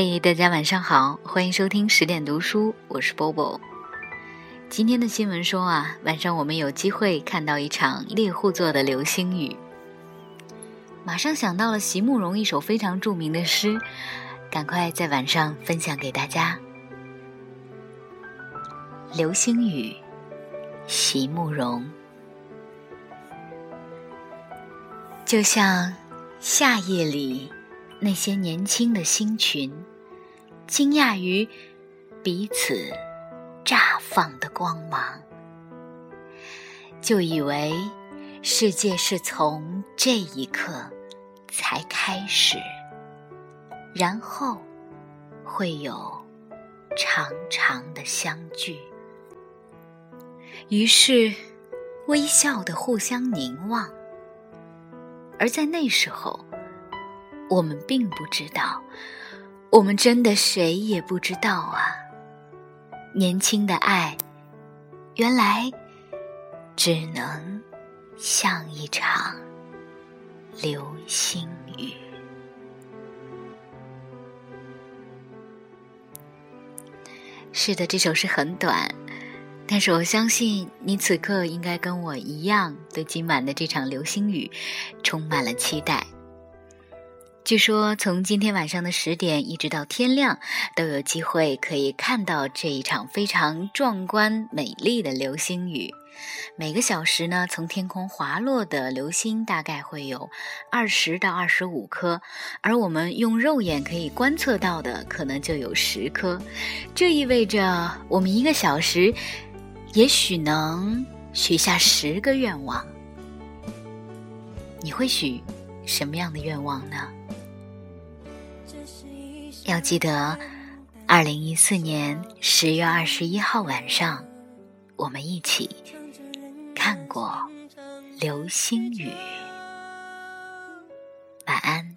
嘿，大家晚上好，欢迎收听十点读书，我是波波。今天的新闻说啊，晚上我们有机会看到一场猎户座的流星雨，马上想到了席慕容一首非常著名的诗，赶快在晚上分享给大家。流星雨，席慕容，就像夏夜里。那些年轻的星群，惊讶于彼此绽放的光芒，就以为世界是从这一刻才开始，然后会有长长的相聚。于是，微笑的互相凝望，而在那时候。我们并不知道，我们真的谁也不知道啊！年轻的爱，原来只能像一场流星雨。是的，这首诗很短，但是我相信你此刻应该跟我一样，对今晚的这场流星雨充满了期待。据说，从今天晚上的十点一直到天亮，都有机会可以看到这一场非常壮观美丽的流星雨。每个小时呢，从天空滑落的流星大概会有二十到二十五颗，而我们用肉眼可以观测到的可能就有十颗。这意味着，我们一个小时也许能许下十个愿望。你会许什么样的愿望呢？要记得，二零一四年十月二十一号晚上，我们一起看过流星雨。晚安。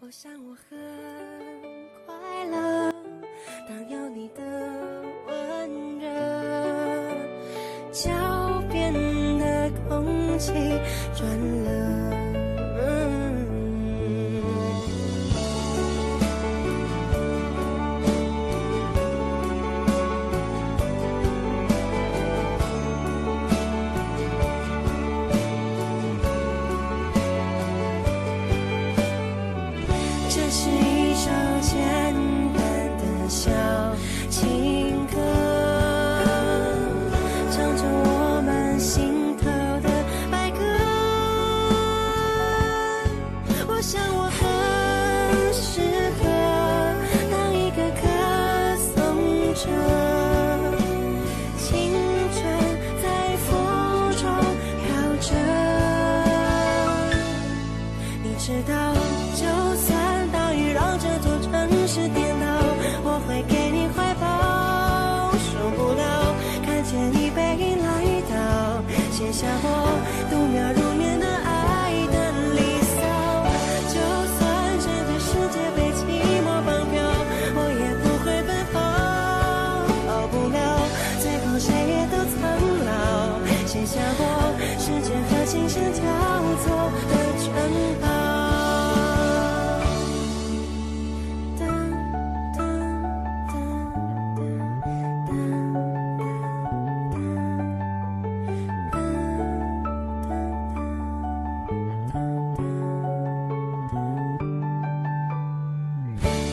我想我很适合当一个歌颂者，青春在风中飘着，你知道，就算大雨让这座城市颠倒，我会给你怀抱，受不了，看见你背影来到，写下我。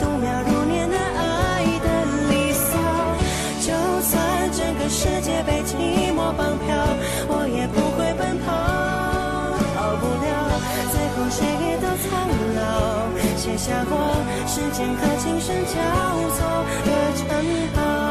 度秒如年难捱的离骚就算整个世界被寂寞绑票我也不会奔跑。逃不了最后谁也都苍老。写下我时间和琴声交错的城堡